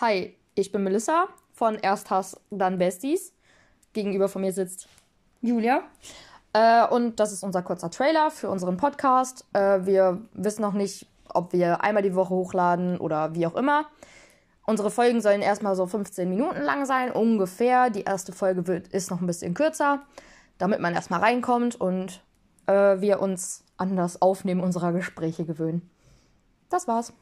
Hi, ich bin Melissa von Erst Hass, dann Besties. Gegenüber von mir sitzt Julia. Äh, und das ist unser kurzer Trailer für unseren Podcast. Äh, wir wissen noch nicht, ob wir einmal die Woche hochladen oder wie auch immer. Unsere Folgen sollen erstmal so 15 Minuten lang sein, ungefähr. Die erste Folge wird, ist noch ein bisschen kürzer, damit man erstmal reinkommt und äh, wir uns an das Aufnehmen unserer Gespräche gewöhnen. Das war's.